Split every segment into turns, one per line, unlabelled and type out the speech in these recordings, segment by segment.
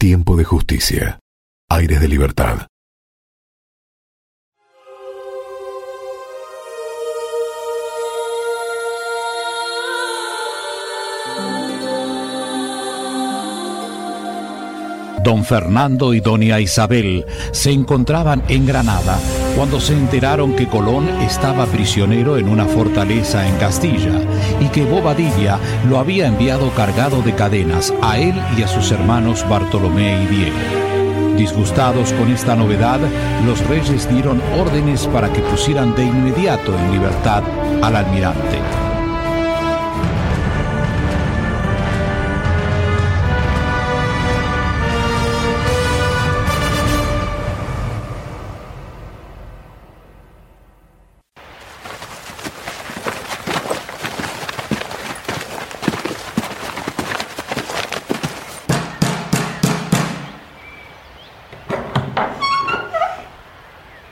Tiempo de justicia. Aires de libertad.
Don Fernando y doña Isabel se encontraban en Granada cuando se enteraron que Colón estaba prisionero en una fortaleza en Castilla y que Bobadilla lo había enviado cargado de cadenas a él y a sus hermanos Bartolomé y Diego. Disgustados con esta novedad, los reyes dieron órdenes para que pusieran de inmediato en libertad al almirante.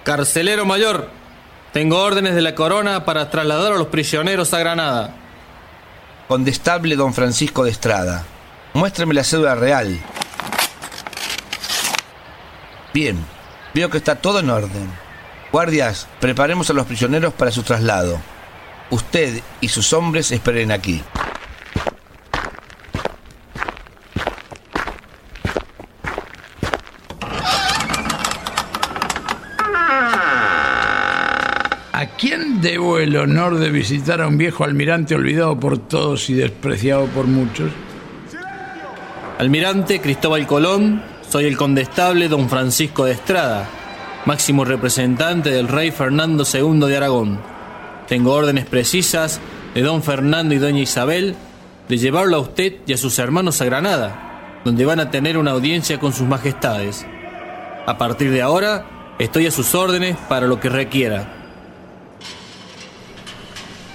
Carcelero mayor, tengo órdenes de la corona para trasladar a los prisioneros a Granada.
Condestable don Francisco de Estrada, muéstrame la cédula real. Bien, veo que está todo en orden. Guardias, preparemos a los prisioneros para su traslado. Usted y sus hombres esperen aquí.
¿A quién debo el honor de visitar a un viejo almirante olvidado por todos y despreciado por muchos?
Almirante Cristóbal Colón, soy el condestable don Francisco de Estrada, máximo representante del rey Fernando II de Aragón. Tengo órdenes precisas de don Fernando y doña Isabel de llevarlo a usted y a sus hermanos a Granada, donde van a tener una audiencia con sus majestades. A partir de ahora, estoy a sus órdenes para lo que requiera.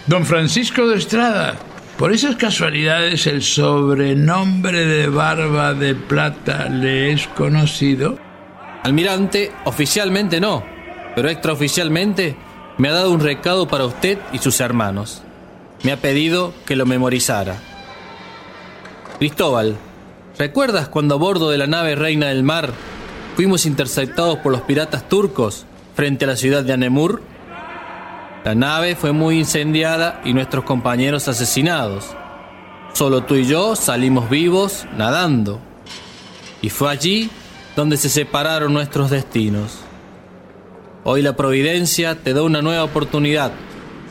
Don Francisco de Estrada, por esas casualidades el sobrenombre de Barba de Plata le es conocido.
Almirante, oficialmente no, pero extraoficialmente me ha dado un recado para usted y sus hermanos. Me ha pedido que lo memorizara. Cristóbal, ¿recuerdas cuando a bordo de la nave Reina del Mar fuimos interceptados por los piratas turcos frente a la ciudad de Anemur? La nave fue muy incendiada y nuestros compañeros asesinados. Solo tú y yo salimos vivos nadando. Y fue allí donde se separaron nuestros destinos. Hoy la providencia te da una nueva oportunidad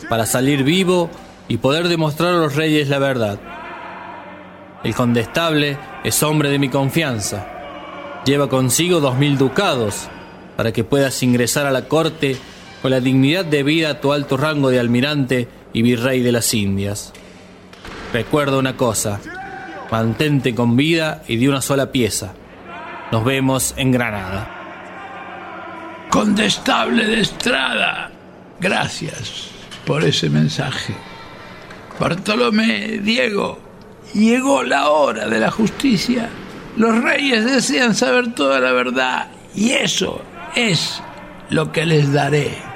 para salir vivo y poder demostrar a los reyes la verdad. El condestable es hombre de mi confianza. Lleva consigo dos mil ducados para que puedas ingresar a la corte con la dignidad debida a tu alto rango de almirante y virrey de las Indias. Recuerda una cosa, mantente con vida y de una sola pieza. Nos vemos en Granada.
Condestable de Estrada, gracias por ese mensaje. Bartolomé, Diego, llegó la hora de la justicia. Los reyes desean saber toda la verdad y eso es lo que les daré.